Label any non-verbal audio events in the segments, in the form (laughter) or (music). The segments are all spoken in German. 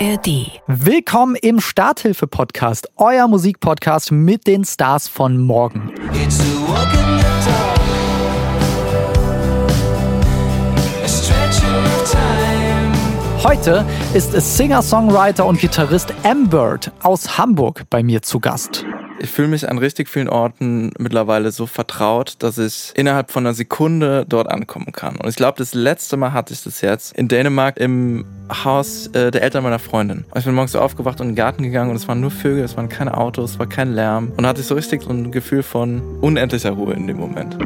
ARD. Willkommen im Starthilfe-Podcast, euer Musikpodcast mit den Stars von morgen. Heute ist Singer-Songwriter und Gitarrist Ambert aus Hamburg bei mir zu Gast. Ich fühle mich an richtig vielen Orten mittlerweile so vertraut, dass ich innerhalb von einer Sekunde dort ankommen kann. Und ich glaube, das letzte Mal hatte ich das jetzt in Dänemark im Haus äh, der Eltern meiner Freundin. Und ich bin morgens so aufgewacht und in den Garten gegangen und es waren nur Vögel, es waren keine Autos, es war kein Lärm. Und da hatte ich so richtig so ein Gefühl von unendlicher Ruhe in dem Moment.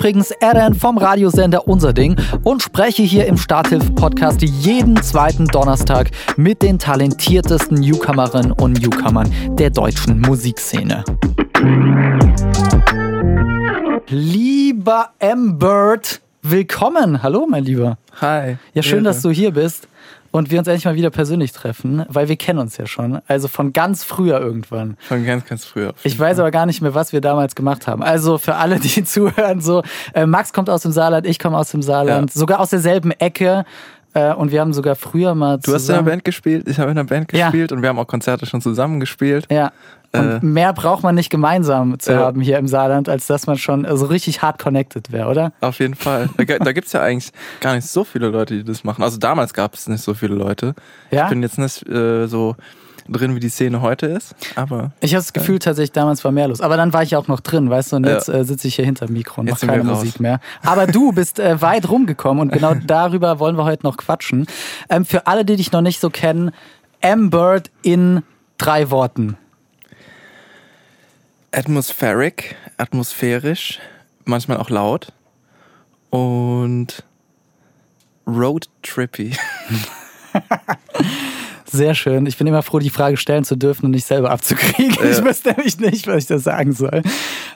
Übrigens Eren vom Radiosender Unser Ding und spreche hier im Starthilfe-Podcast jeden zweiten Donnerstag mit den talentiertesten Newcomerinnen und Newcomern der deutschen Musikszene. Lieber Ambert, willkommen. Hallo, mein Lieber. Hi. Ja, schön, Ehre. dass du hier bist und wir uns endlich mal wieder persönlich treffen, weil wir kennen uns ja schon. Also von ganz früher irgendwann. Von ganz, ganz früher. Ich weiß aber gar nicht mehr, was wir damals gemacht haben. Also für alle, die (laughs) zuhören, so äh, Max kommt aus dem Saarland, ich komme aus dem Saarland, Ja. sogar aus derselben Ecke. Äh, und wir haben sogar früher mal Du hast in einer. Band gespielt, ich habe in einer Band Ja. gespielt und wir haben auch Konzerte schon zusammen gespielt. Ja. Und Äh. mehr braucht man nicht gemeinsam zu Ja. haben hier im Saarland, als dass man schon äh, so richtig hart connected wäre, oder? Auf jeden Fall. Da, da gibt es ja eigentlich gar nicht so viele Leute, die das machen. Also damals gab es nicht so viele Leute. Ja? Ich bin jetzt nicht äh, so drin, wie die Szene heute ist, aber Ich habe das Gefühl, tatsächlich damals war mehr los. Aber dann war ich auch noch drin, weißt du, und Ja. jetzt äh, sitze ich hier hinter dem Mikro und mache keine. Musik mehr. Aber du bist äh, weit rumgekommen und genau (laughs) darüber wollen wir heute noch quatschen. Ähm, für alle, die dich noch nicht so kennen, M-Bird in drei Worten. atmospheric, atmosphärisch, manchmal auch laut und roadtrippy. (laughs) (laughs) Sehr schön. Ich bin immer froh, die Frage stellen zu dürfen und nicht selber abzukriegen. (laughs) Ja. Ich wüsste nämlich nicht, was ich da sagen soll.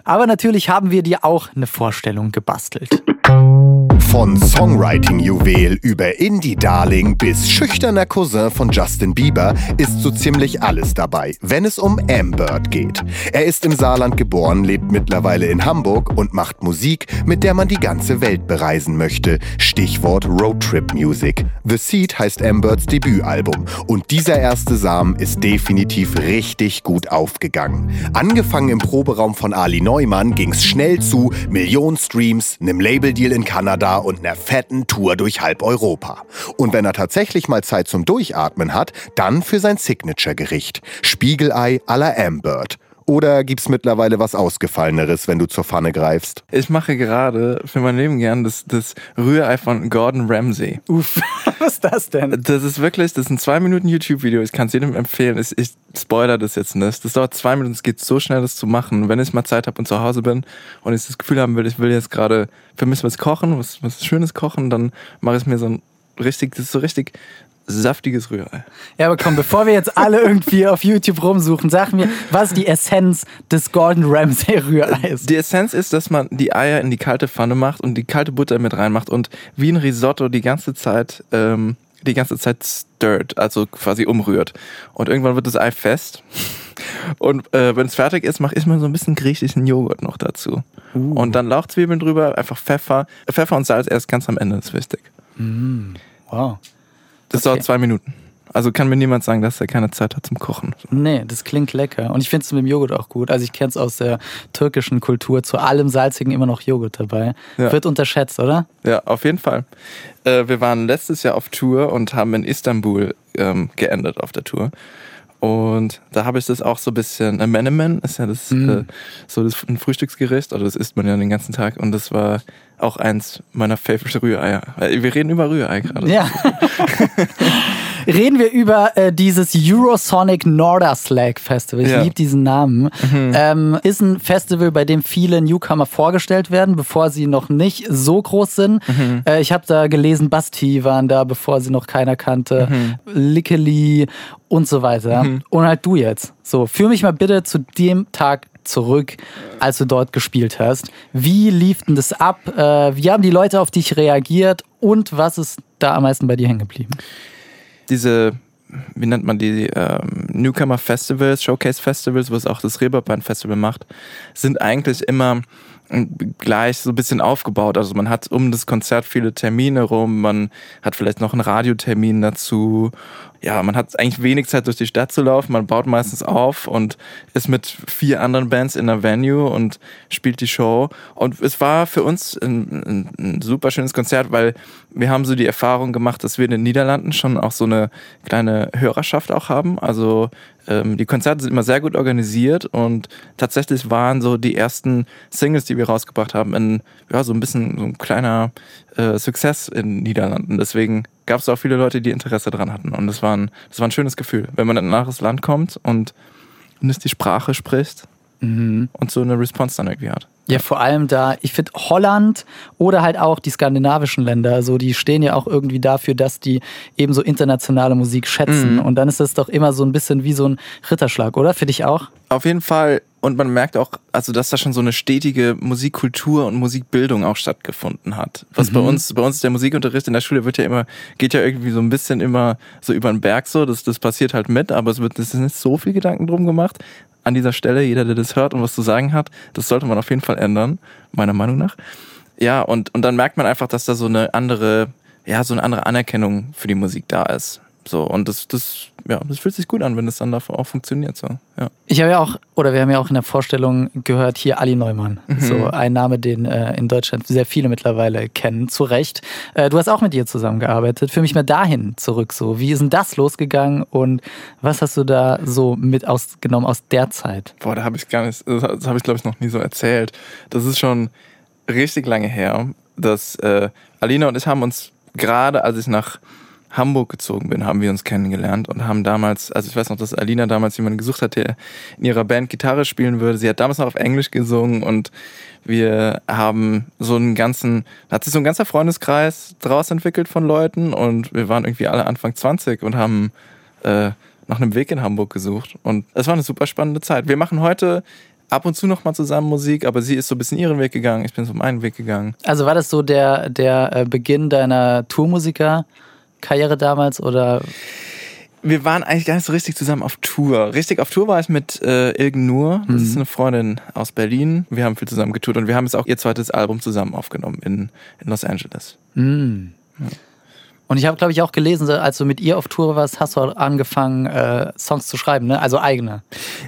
Aber natürlich haben wir dir auch eine Vorstellung gebastelt. (laughs) Von Songwriting-Juwel über Indie-Darling bis schüchterner Cousin von Justin Bieber ist so ziemlich alles dabei, wenn es um Ambert geht. Er ist im Saarland geboren, lebt mittlerweile in Hamburg und macht Musik, mit der man die ganze Welt bereisen möchte. Stichwort Roadtrip Music. The Seed heißt Amberts Debütalbum und dieser erste Samen ist definitiv richtig gut aufgegangen. Angefangen im Proberaum von Ali Neumann ging's schnell zu Millionen Streams, einem Labeldeal in Kanada und einer fetten Tour durch halb Europa. Und wenn er tatsächlich mal Zeit zum Durchatmen hat, dann für sein Signature-Gericht. Spiegelei à la Ambert. Oder gibt's mittlerweile was Ausgefalleneres, wenn du zur Pfanne greifst? Ich mache gerade für mein Leben gern das, das Rührei von Gordon Ramsay. Uff, (laughs) was ist das denn? Das ist wirklich, das ist ein zwei Minuten YouTube-Video. Ich kann es jedem empfehlen. Ich, ich spoiler das jetzt nicht. Das dauert zwei Minuten. Es geht so schnell, das zu machen. Wenn ich mal Zeit habe und zu Hause bin und ich das Gefühl haben will, ich will jetzt gerade für mich was kochen, was, was Schönes kochen, dann mache ich mir so ein richtig, das ist so richtig saftiges Rührei. Ja, aber komm, bevor wir jetzt alle irgendwie auf YouTube rumsuchen, sag mir, was ist die Essenz des Gordon Ramsay Rühreis? Die Essenz ist, dass man die Eier in die kalte Pfanne macht und die kalte Butter mit reinmacht und wie ein Risotto die ganze Zeit, ähm, die ganze Zeit stirrt, also quasi umrührt. Und irgendwann wird das Ei fest. Und äh, wenn es fertig ist, ich mal so ein bisschen griechischen Joghurt noch dazu. Und dann Lauchzwiebeln drüber, einfach Pfeffer. Pfeffer und Salz erst ganz am Ende, ist wichtig. Wow. Das Okay. dauert zwei Minuten. Also kann mir niemand sagen, dass er keine Zeit hat zum Kochen. Nee, das klingt lecker. Und ich finde es mit dem Joghurt auch gut. Also ich kenne es aus der türkischen Kultur. Zu allem Salzigen immer noch Joghurt dabei. Ja. Wird unterschätzt, oder? Ja, auf jeden Fall. Äh, wir waren letztes Jahr auf Tour und haben in Istanbul ähm, geendet auf der Tour. Und da habe ich das auch so ein bisschen. Äh, Menemen ist ja das, äh, so das ein Frühstücksgericht, oder das isst man ja den ganzen Tag. Und das war auch eins meiner favorite Rühreier. Weil Wir reden über Rührei gerade. Ja. (laughs) Reden wir über äh, dieses Eurosonic Norderslag Festival. Ich Ja. liebe diesen Namen. Ähm, ist ein Festival, bei dem viele Newcomer vorgestellt werden, bevor sie noch nicht so groß sind. Äh, ich habe da gelesen, Basti waren da, bevor sie noch keiner kannte. Lickeli und so weiter. Und halt du jetzt. So, führ mich mal bitte zu dem Tag zurück, als du dort gespielt hast. Wie lief denn das ab? Äh, wie haben die Leute auf dich reagiert? Und was ist da am meisten bei dir hängen geblieben? Diese wie nennt man die, ähm, Newcomer Festivals, Showcase Festivals, was auch das Reeperbahn Festival macht, sind eigentlich immer gleich so ein bisschen aufgebaut. Also man hat um das Konzert viele Termine rum, man hat vielleicht noch einen Radiotermin dazu. Ja, man hat eigentlich wenig Zeit durch die Stadt zu laufen, man baut meistens auf und ist mit vier anderen Bands in der Venue und spielt die Show. Und es war für uns ein, ein, ein super schönes Konzert, weil wir haben so die Erfahrung gemacht, dass wir in den Niederlanden schon auch so eine kleine Hörerschaft auch haben. Also ähm, die Konzerte sind immer sehr gut organisiert und tatsächlich waren so die ersten Singles, die wir rausgebracht haben, in, ja, so ein bisschen so ein kleiner äh, Success in den Niederlanden. Deswegen gab es auch viele Leute, die Interesse dran hatten. Und das war ein, das war ein schönes Gefühl, wenn man in ein anderes Land kommt und nicht die Sprache spricht und so eine Response dann irgendwie hat. Ja, vor allem da, ich finde Holland oder halt auch die skandinavischen Länder, so die stehen ja auch irgendwie dafür, dass die eben so internationale Musik schätzen. Und dann ist das doch immer so ein bisschen wie so ein Ritterschlag, oder? Für dich auch? Auf jeden Fall. Und man merkt auch, also dass da schon so eine stetige Musikkultur und Musikbildung auch stattgefunden hat. Was bei uns, bei uns der Musikunterricht in der Schule wird ja immer, geht ja irgendwie so ein bisschen immer so über den Berg so. Das, das passiert halt mit, aber es wird es ist nicht so viel Gedanken drum gemacht. An dieser Stelle, jeder, der das hört und was zu sagen hat, das sollte man auf jeden Fall ändern, meiner Meinung nach. Ja, und, und dann merkt man einfach, dass da so eine andere, ja, so eine andere Anerkennung für die Musik da ist. So, und das, das, ja, das fühlt sich gut an, wenn es dann dafür auch funktioniert. So, ja. Ich habe ja auch, oder wir haben ja auch in der Vorstellung gehört, hier Ali Neumann. So ein Name, den äh, in Deutschland sehr viele mittlerweile kennen, zu Recht. Äh, du hast auch mit ihr zusammengearbeitet. Für mich mal dahin zurück. So, wie ist denn das losgegangen und was hast du da so mit ausgenommen aus der Zeit? Boah, da habe ich gar nicht, das habe ich glaube ich noch nie so erzählt. Das ist schon richtig lange her, dass äh, Alina und ich haben uns gerade, als ich nach Hamburg gezogen bin, haben wir uns kennengelernt und haben damals, also ich weiß noch, dass Alina damals jemanden gesucht hat, der in ihrer Band Gitarre spielen würde. Sie hat damals noch auf Englisch gesungen und wir haben so einen ganzen, hat sich so ein ganzer Freundeskreis draus entwickelt von Leuten und wir waren irgendwie alle Anfang 20 und haben äh, nach einem Weg in Hamburg gesucht. Und es war eine super spannende Zeit. Wir machen heute ab und zu noch mal zusammen Musik, aber sie ist so ein bisschen ihren Weg gegangen, ich bin so meinen Weg gegangen. Also war das so der, der äh, Beginn deiner Tourmusiker-Karriere damals oder Wir waren eigentlich gar nicht so richtig zusammen auf Tour. Richtig auf Tour war ich mit äh, Ilgen Nur. Das ist eine Freundin aus Berlin. Wir haben viel zusammen getourt und wir haben jetzt auch ihr zweites Album zusammen aufgenommen in, in Los Angeles. Und ich habe, glaube ich, auch gelesen, als du mit ihr auf Tour warst, hast du auch angefangen, äh, Songs zu schreiben, ne? Also eigene.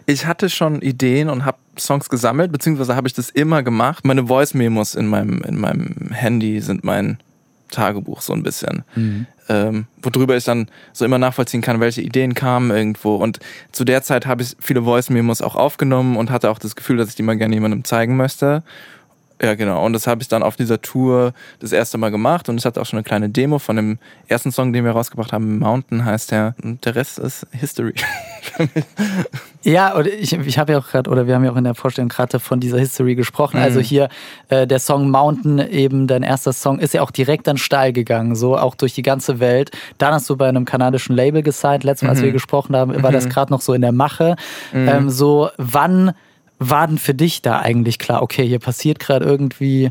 Ich hatte schon Ideen und habe Songs gesammelt, beziehungsweise habe ich das immer gemacht. Meine Voice-Memos in meinem, in meinem Handy sind mein Tagebuch so ein bisschen. Ähm, worüber ich dann so immer nachvollziehen kann, welche Ideen kamen irgendwo. Und zu der Zeit habe ich viele Voice-Memos auch aufgenommen und hatte auch das Gefühl, dass ich die mal gerne jemandem zeigen möchte. Ja, genau. Und das habe ich dann auf dieser Tour das erste Mal gemacht. Und ich hatte auch schon eine kleine Demo von dem ersten Song, den wir rausgebracht haben. Mountain heißt der. Und der Rest ist History. (laughs) Ja, und ich, ich habe ja auch gerade, oder wir haben ja auch in der Vorstellung gerade von dieser History gesprochen. Also hier äh, der Song Mountain, eben dein erster Song, ist ja auch direkt dann steil gegangen, so auch durch die ganze Welt. Dann hast du bei einem kanadischen Label gesigned. Letztes Mal, als wir gesprochen haben, war das gerade noch so in der Mache. Ähm, so, wann war denn für dich da eigentlich klar, okay, hier passiert gerade irgendwie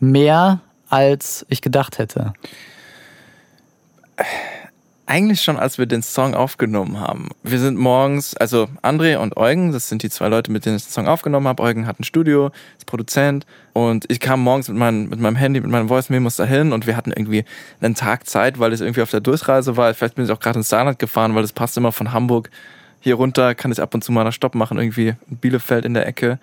mehr, als ich gedacht hätte? Eigentlich schon, als wir den Song aufgenommen haben. Wir sind morgens, also André und Eugen, das sind die zwei Leute, mit denen ich den Song aufgenommen habe. Eugen hat ein Studio, ist Produzent und ich kam morgens mit, meinem mit meinem Handy, mit meinen Voice-Memos dahin und wir hatten irgendwie einen Tag Zeit, weil ich irgendwie auf der Durchreise war. Vielleicht bin ich auch gerade ins Saarland gefahren, weil es passt immer von Hamburg hier runter, kann ich ab und zu mal einen Stopp machen, irgendwie in Bielefeld in der Ecke.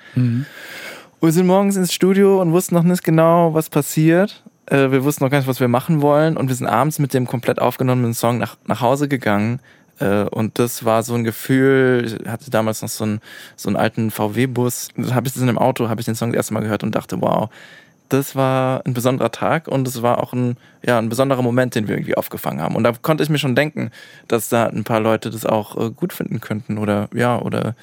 Und wir sind morgens ins Studio und wussten noch nicht genau, was passiert. Äh, Wir wussten noch gar nicht, was wir machen wollen. Und wir sind abends mit dem komplett aufgenommenen Song nach, nach Hause gegangen. Äh, Und das war so ein Gefühl, ich hatte damals noch so einen, so einen alten VW-Bus. Da habe ich das in einem Auto, habe ich den Song das erste Mal gehört und dachte, wow, das war ein besonderer Tag und es war auch ein, ja, ein besonderer Moment, den wir irgendwie aufgefangen haben. Und da konnte ich mir schon denken, dass da ein paar Leute das auch äh, gut finden könnten oder ja, oder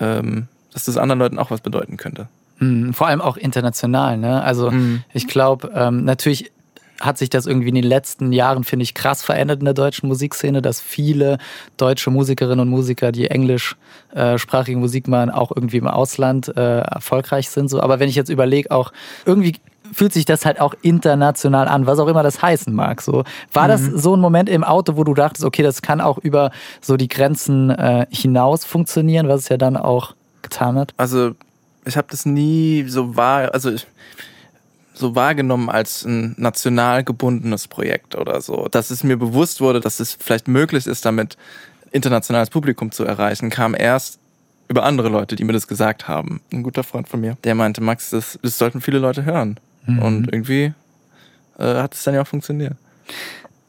ähm, dass das anderen Leuten auch was bedeuten könnte. Mhm, Vor allem auch international, ne? Also ich glaube, ähm, natürlich hat sich das irgendwie in den letzten Jahren, finde ich, krass verändert in der deutschen Musikszene, dass viele deutsche Musikerinnen und Musiker, die englischsprachige Musik machen, auch irgendwie im Ausland äh, erfolgreich sind. So. Aber wenn ich jetzt überlege, auch irgendwie fühlt sich das halt auch international an, was auch immer das heißen mag. So war das Mhm. so ein Moment im Auto, wo du dachtest, okay, das kann auch über so die Grenzen äh, hinaus funktionieren, was es ja dann auch getan hat. Also ich habe das nie so wahr, also ich, so wahrgenommen als ein national gebundenes Projekt oder so. Dass es mir bewusst wurde, dass es vielleicht möglich ist, damit internationales Publikum zu erreichen, kam erst über andere Leute, die mir das gesagt haben. Ein guter Freund von mir, der meinte, Max, das, das sollten viele Leute hören. Und irgendwie äh, hat es dann ja auch funktioniert.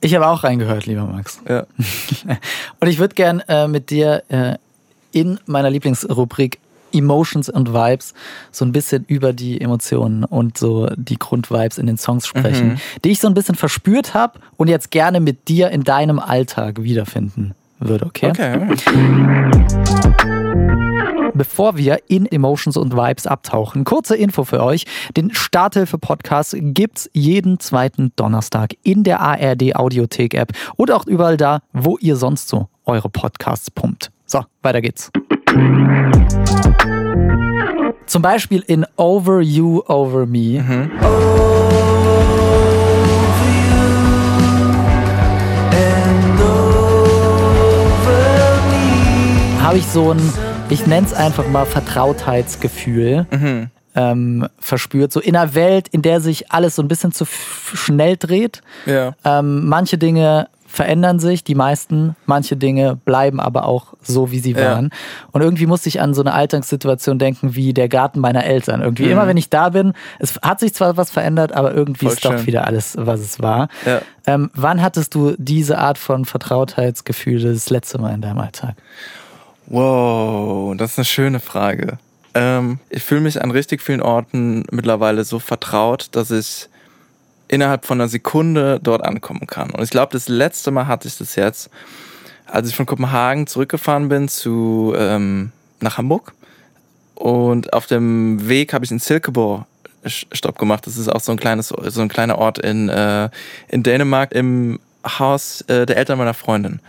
Ich habe auch reingehört, lieber Max. Ja. (laughs) Und ich würde gern äh, mit dir äh, in meiner Lieblingsrubrik Emotions und Vibes so ein bisschen über die Emotionen und so die Grundvibes in den Songs sprechen, die ich so ein bisschen verspürt habe und jetzt gerne mit dir in deinem Alltag wiederfinden würde, okay? Okay. Bevor wir in Emotions und Vibes abtauchen, kurze Info für euch. Den Starthilfe-Podcast gibt's jeden zweiten Donnerstag in der ARD Audiothek-App und auch überall da, wo ihr sonst so eure Podcasts pumpt. So, weiter geht's. Zum Beispiel in Over You, Over Me. Habe ich so ein, ich nenne es einfach mal Vertrautheitsgefühl ähm, verspürt. So in einer Welt, in der sich alles so ein bisschen zu schnell dreht. Ja. Ähm, manche Dinge verändern sich, die meisten, manche Dinge bleiben aber auch so, wie sie Ja. waren. Und irgendwie musste ich an so eine Alltagssituation denken wie der Garten meiner Eltern. Irgendwie immer, wenn ich da bin, es hat sich zwar was verändert, aber irgendwie Voll ist doch schön. wieder alles, was es war. Ja. Ähm, wann hattest du diese Art von Vertrautheitsgefühl das letzte Mal in deinem Alltag? Wow, das ist eine schöne Frage. Ähm, ich fühle mich an richtig vielen Orten mittlerweile so vertraut, dass ich innerhalb von einer Sekunde dort ankommen kann. Und ich glaube, das letzte Mal hatte ich das jetzt, als ich von Kopenhagen zurückgefahren bin zu ähm, nach Hamburg. Und auf dem Weg habe ich in Silkeborg Stopp gemacht. Das ist auch so ein kleines, so ein kleiner Ort in, äh, in Dänemark im Haus äh, der Eltern meiner Freundin.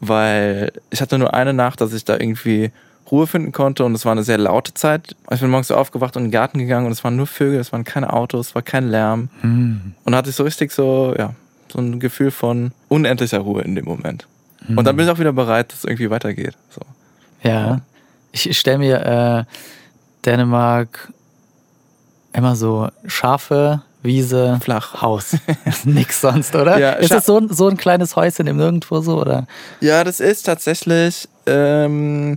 Weil ich hatte nur eine Nacht, dass ich da irgendwie Ruhe finden konnte und es war eine sehr laute Zeit. Ich bin morgens so aufgewacht und in den Garten gegangen und es waren nur Vögel, es waren keine Autos, es war kein Lärm. Und hatte ich so richtig so, ja, so ein Gefühl von unendlicher Ruhe in dem Moment. Und dann bin ich auch wieder bereit, dass es irgendwie weitergeht. So. Ja. Ich stelle mir äh, Dänemark immer so Schafe, Wiese, Flach. Haus. (laughs) Nix sonst, oder? Ja, ist das so ein, so ein kleines Häuschen im Nirgendwo so, oder? Ja, das ist tatsächlich ähm,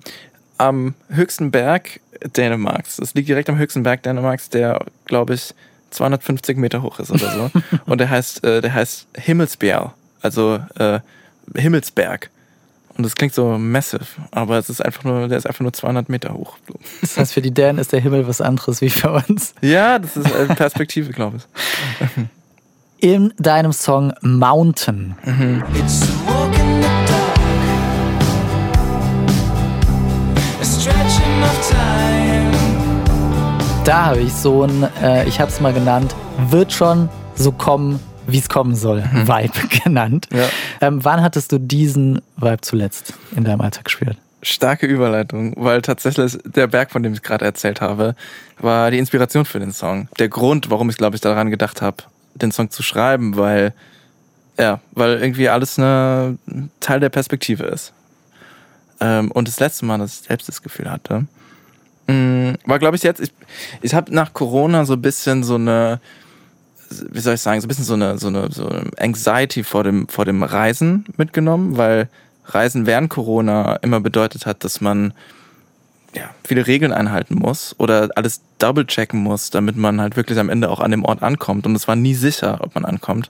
am höchsten Berg Dänemarks. Das liegt direkt am höchsten Berg Dänemarks, der, glaube ich, 250 Meter hoch ist oder so. (laughs) Und der heißt, äh, der heißt Himmelsbjerg, also äh, Himmelsberg. Und das klingt so massive, aber es ist einfach nur, der ist einfach nur 200 Meter hoch. Das heißt, für die Dänen ist der Himmel was anderes wie für uns. Ja, das ist äh, Perspektive, glaube ich. In deinem Song Mountain It's a walk in the dark. A stretching of time. da habe ich so ein, äh, ich habe es mal genannt, wird schon so kommen, wie es kommen soll, Vibe (laughs) genannt. Ja. Ähm, wann hattest du diesen Vibe zuletzt in deinem Alltag gespürt? Starke Überleitung, weil tatsächlich der Berg, von dem ich gerade erzählt habe, war die Inspiration für den Song. Der Grund, warum ich, glaube ich, daran gedacht habe, den Song zu schreiben, weil, ja, weil irgendwie alles eine ein Teil der Perspektive ist. Ähm, und das letzte Mal, dass ich selbst das Gefühl hatte, mh, war, glaube ich, jetzt, ich, ich habe nach Corona so ein bisschen so eine, wie soll ich sagen, so ein bisschen so eine, so eine, so eine Anxiety vor dem, vor dem Reisen mitgenommen, weil Reisen während Corona immer bedeutet hat, dass man ja, viele Regeln einhalten muss oder alles double checken muss, damit man halt wirklich am Ende auch an dem Ort ankommt. Und es war nie sicher, ob man ankommt.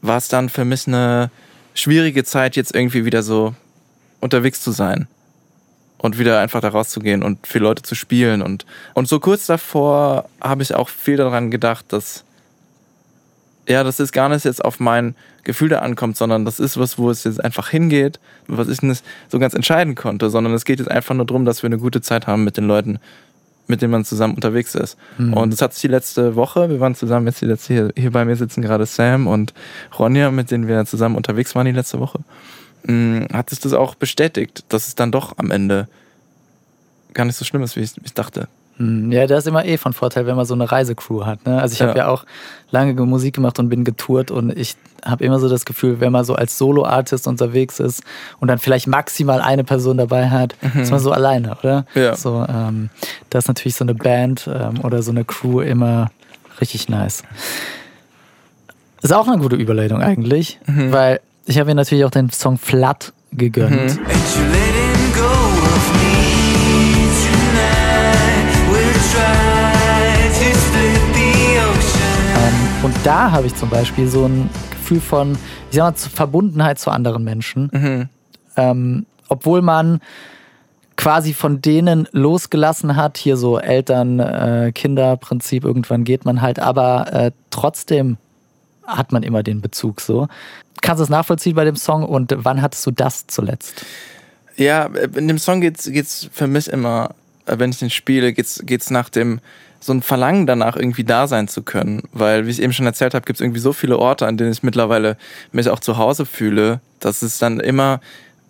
War es dann für mich eine schwierige Zeit, jetzt irgendwie wieder so unterwegs zu sein und wieder einfach da rauszugehen und für Leute zu spielen. Und, und so kurz davor habe ich auch viel daran gedacht, dass ja, das ist gar nicht jetzt auf mein Gefühl da ankommt, sondern das ist was, wo es jetzt einfach hingeht, was ich nicht so ganz entscheiden konnte, sondern es geht jetzt einfach nur darum, dass wir eine gute Zeit haben mit den Leuten, mit denen man zusammen unterwegs ist. Und das hat sich die letzte Woche, wir waren zusammen jetzt die letzte, hier, hier bei mir sitzen gerade Sam und Ronja, mit denen wir zusammen unterwegs waren die letzte Woche, mh, hat sich das auch bestätigt, dass es dann doch am Ende gar nicht so schlimm ist, wie ich, wie ich dachte. Hm, Ja, das ist immer eh von Vorteil, wenn man so eine Reisecrew hat. Ne? Also ich habe Ja. ja auch lange Musik gemacht und bin getourt und ich habe immer so das Gefühl, wenn man so als Solo-Artist unterwegs ist und dann vielleicht maximal eine Person dabei hat, ist man so alleine, oder? Ja. So, ähm, da ist natürlich so eine Band ähm, oder so eine Crew immer richtig nice. Ist auch eine gute Überleitung eigentlich, weil ich habe mir natürlich auch den Song Flat gegönnt. Ain't und da habe ich zum Beispiel so ein Gefühl von, ich sag mal, Verbundenheit zu anderen Menschen. Ähm, obwohl man quasi von denen losgelassen hat, hier so Eltern, äh, Kinder-Prinzip, irgendwann geht man halt, aber äh, trotzdem hat man immer den Bezug so. Kannst du es nachvollziehen bei dem Song und wann hattest du das zuletzt? Ja, in dem Song geht's, geht's für mich immer, äh, wenn ich den spiele, geht's, geht's nach dem, so ein Verlangen danach, irgendwie da sein zu können. Weil, wie ich eben schon erzählt habe, gibt's irgendwie so viele Orte, an denen ich mittlerweile mich auch zu Hause fühle, dass es dann immer,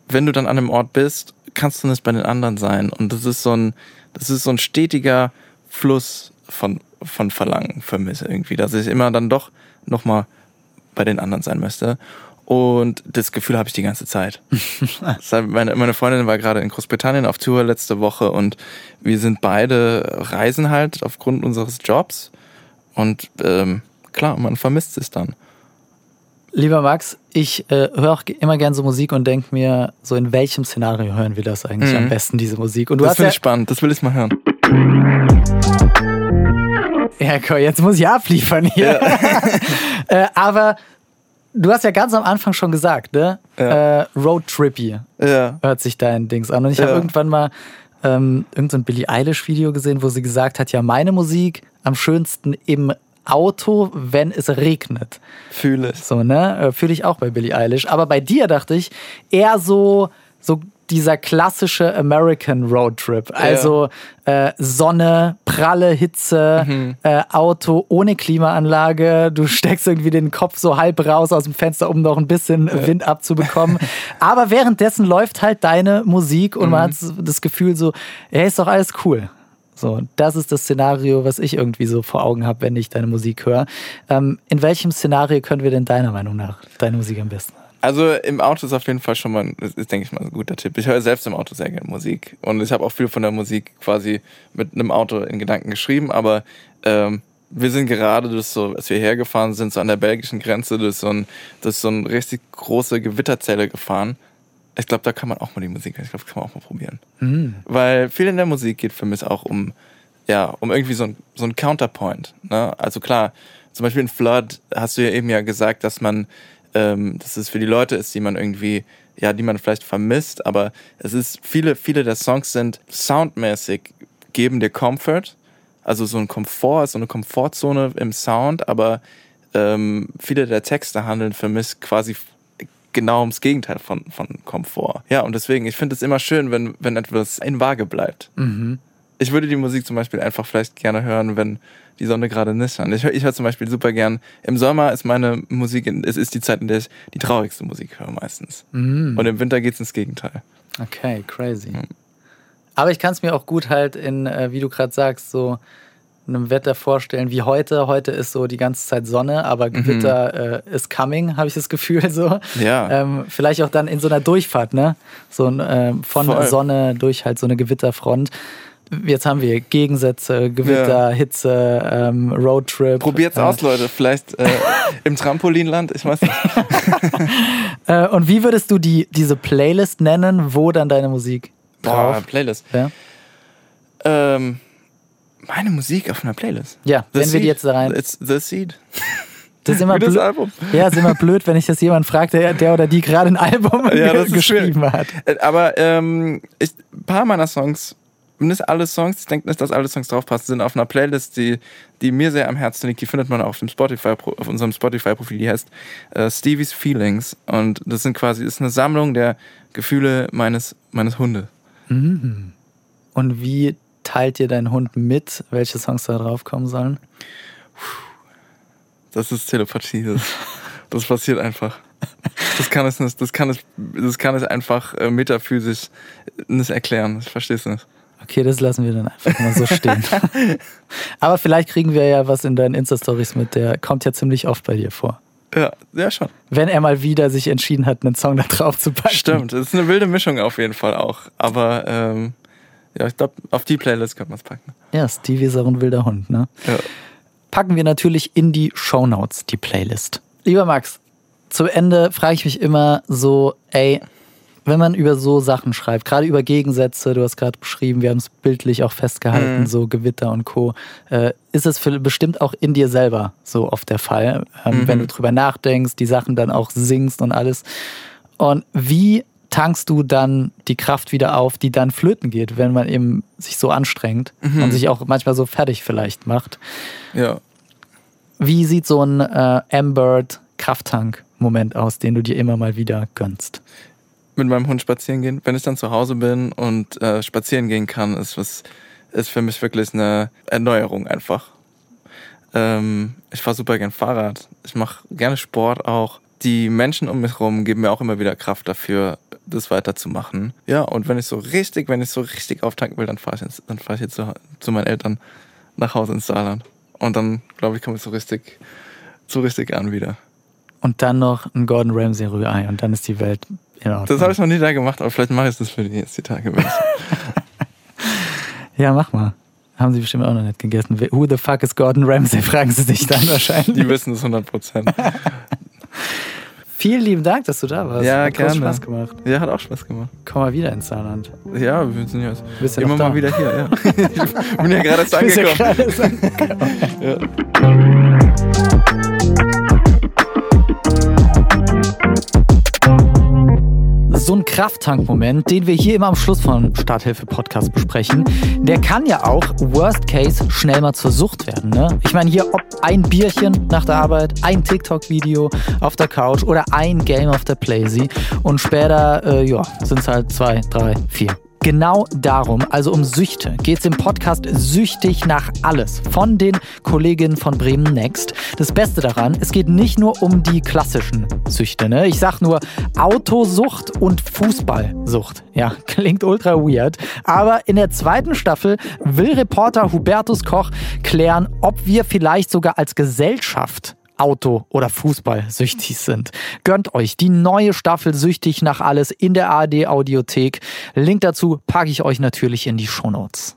wenn du dann an einem Ort bist, kannst du nicht bei den anderen sein. Und das ist so ein, das ist so ein stetiger Fluss von, von Verlangen für mich irgendwie, dass ich immer dann doch nochmal bei den anderen sein möchte. Und das Gefühl habe ich die ganze Zeit. (laughs) Meine, meine Freundin war gerade in Großbritannien auf Tour letzte Woche und wir sind beide reisen halt aufgrund unseres Jobs. Und ähm, klar, man vermisst es dann. Lieber Max, ich äh, höre auch immer gern so Musik und denke mir, so in welchem Szenario hören wir das eigentlich am besten, diese Musik? Und du das finde ja, ich spannend, das will ich mal hören. Ja, komm, jetzt muss ich abliefern hier. (laughs) äh, aber du hast ja ganz am Anfang schon gesagt, ne? Ja. Äh, Roadtrippy Ja. hört sich dein Dings an. Und ich Ja. habe irgendwann mal ähm, irgendein so Billie Eilish-Video gesehen, wo sie gesagt hat, ja, meine Musik am schönsten im Auto, wenn es regnet. Fühle ich. So, ne? Äh, Fühle ich auch bei Billie Eilish. Aber bei dir dachte ich eher so, so dieser klassische American Roadtrip. Also äh, Sonne, pralle Hitze, äh, Auto ohne Klimaanlage. Du (laughs) steckst irgendwie den Kopf so halb raus aus dem Fenster, um noch ein bisschen Wind abzubekommen. (laughs) Aber währenddessen läuft halt deine Musik und man hat das Gefühl so, hey, ist doch alles cool. So, das ist das Szenario, was ich irgendwie so vor Augen habe, wenn ich deine Musik höre. Ähm, in welchem Szenario können wir denn deiner Meinung nach deine Musik am besten? Also im Auto ist auf jeden Fall schon mal, das ist, denke ich mal, ein guter Tipp. Ich höre selbst im Auto sehr gerne Musik. Und ich habe auch viel von der Musik quasi mit einem Auto in Gedanken geschrieben, aber ähm, wir sind gerade durch so, als wir hergefahren sind, so an der belgischen Grenze, durch so ein, durch so ein richtig große Gewitterzelle gefahren. Ich glaube, da kann man auch mal die Musik. Ich glaube, das kann man auch mal probieren. Weil viel in der Musik geht für mich auch um, ja, um irgendwie so ein, so ein Counterpoint. Ne? Also klar, zum Beispiel in Flood hast du ja eben ja gesagt, dass man, ähm, dass es für die Leute ist, die man irgendwie, ja, die man vielleicht vermisst, aber es ist, viele, viele der Songs sind soundmäßig, geben dir Comfort, also so ein Komfort, so eine Komfortzone im Sound, aber ähm, viele der Texte handeln für mich quasi genau ums Gegenteil von, von Komfort. Ja, und deswegen, ich finde es immer schön, wenn, wenn etwas in Waage bleibt. Ich würde die Musik zum Beispiel einfach vielleicht gerne hören, wenn die Sonne gerade nicht scheint. Ich höre ich hör zum Beispiel super gern, im Sommer ist meine Musik, es ist die Zeit, in der ich die traurigste Musik höre meistens. Und im Winter geht es ins Gegenteil. Okay, crazy. Aber ich kann es mir auch gut halt in, äh, wie du gerade sagst, so einem Wetter vorstellen wie heute. Heute ist so die ganze Zeit Sonne, aber Gewitter äh, ist coming, (laughs) habe ich das Gefühl so. Ja. Ähm, vielleicht auch dann in so einer Durchfahrt, ne? So ein, ähm, von Voll. Sonne durch halt so eine Gewitterfront. Jetzt haben wir Gegensätze, Gewitter, Ja. Hitze, ähm, Roadtrip. Probiert's äh, aus, Leute. Vielleicht äh, (laughs) im Trampolinland, ich weiß nicht. (laughs) Äh, und wie würdest du die, diese Playlist nennen, wo dann deine Musik Boah, drauf? Playlist. Ja, Ähm, meine Musik auf einer Playlist. ja The wenn wir die jetzt da rein. It's The Seed. (laughs) Das ist immer das blöd. Album. Ja, ist immer blöd, wenn ich das jemand fragt, der, der oder die gerade ein Album Ja, das geschrieben hat. Äh, Aber ähm, ich, ein paar meiner Songs, nicht alle Songs, ich denke nicht, dass alle Songs draufpassen, sind auf einer Playlist, die, die mir sehr am Herzen liegt. Die findet man auf, dem Spotify, auf unserem Spotify-Profil. Die heißt äh, Stevie's Feelings. Und das sind quasi, ist eine Sammlung der Gefühle meines, meines Hundes. Und wie teilt dir dein Hund mit, welche Songs da drauf kommen sollen? Das ist Telepathie. Das, (laughs) das passiert einfach. Das kann es nicht, das kann es, das kann es einfach äh, metaphysisch nicht erklären. Ich verstehe es nicht. Okay, das lassen wir dann einfach mal so stehen. (laughs) Aber vielleicht kriegen wir ja was in deinen Insta-Stories mit. Der kommt ja ziemlich oft bei dir vor. Ja, ja schon. Wenn er mal wieder sich entschieden hat, einen Song da drauf zu packen. Stimmt, das ist eine wilde Mischung auf jeden Fall auch. Aber ähm, ja, ich glaube, auf die Playlist könnte man es packen. Ja, Stevie ist auch ein wilder Hund, ne? Ja. Packen wir natürlich in die Shownotes, die Playlist. Lieber Max, zu Ende frage ich mich immer so, ey, wenn man über so Sachen schreibt, gerade über Gegensätze, du hast gerade beschrieben, wir haben es bildlich auch festgehalten, Mhm. so Gewitter und Co., äh, ist es für, bestimmt auch in dir selber so oft der Fall, ähm, Mhm. wenn du drüber nachdenkst, die Sachen dann auch singst und alles. Und wie tankst du dann die Kraft wieder auf, die dann flöten geht, wenn man eben sich so anstrengt Mhm. und sich auch manchmal so fertig vielleicht macht? ja. Wie sieht so ein äh, Ambert Krafttank-Moment aus, den du dir immer mal wieder gönnst? Mit meinem Hund spazieren gehen. Wenn ich dann zu Hause bin und äh, spazieren gehen kann, ist was ist für mich wirklich eine Erneuerung einfach. Ähm, ich fahre super gern Fahrrad. Ich mache gerne Sport auch. Die Menschen um mich herum geben mir auch immer wieder Kraft dafür, das weiterzumachen. Ja, und wenn ich so richtig, wenn ich so richtig auftanken will, dann fahre ich, ins- dann fahr ich jetzt zu, zu meinen Eltern nach Hause ins Saarland. Und dann, glaube ich, komme ich so richtig, so richtig an wieder. Und dann noch ein Gordon Ramsay Rührei und dann ist die Welt. Das habe ich noch nie da gemacht, aber vielleicht mache ich das für die, jetzt die Tage. (laughs) ja, mach mal. Haben sie bestimmt auch noch nicht gegessen. Wer- Who the fuck is Gordon Ramsay? (laughs) Fragen sie sich dann wahrscheinlich. Die wissen es 100 Prozent. (laughs) Vielen lieben Dank, dass du da warst. Ja, Hat gerne. Spaß gemacht. Ja, hat auch Spaß gemacht. Komm mal wieder ins Saarland. Ja, wir sind ja Bist immer mal wieder hier. Ja. ich bin ja gerade erst Bist ja Krafttank-Moment, den wir hier immer am Schluss von Starthilfe-Podcast besprechen, der kann ja auch, worst case, schnell mal zur Sucht werden. Ne? Ich meine, hier ob ein Bierchen nach der Arbeit, ein TikTok-Video auf der Couch oder ein Game auf der Playsee und später, äh, ja, sind es halt zwei, drei, vier. Genau darum, also um Süchte, geht es im Podcast Süchtig nach alles von den Kolleginnen von Bremen Next. Das Beste daran, es geht nicht nur um die klassischen Süchte. Ne? Ich sag nur Autosucht und Fußballsucht. Ja, (laughs) klingt ultra weird. Aber in der zweiten Staffel will Reporter Hubertus Koch klären, ob wir vielleicht sogar als Gesellschaft Auto- oder Fußball-süchtig sind. Gönnt euch die neue Staffel Süchtig nach alles in der ARD Audiothek. Link dazu packe ich euch natürlich in die Shownotes.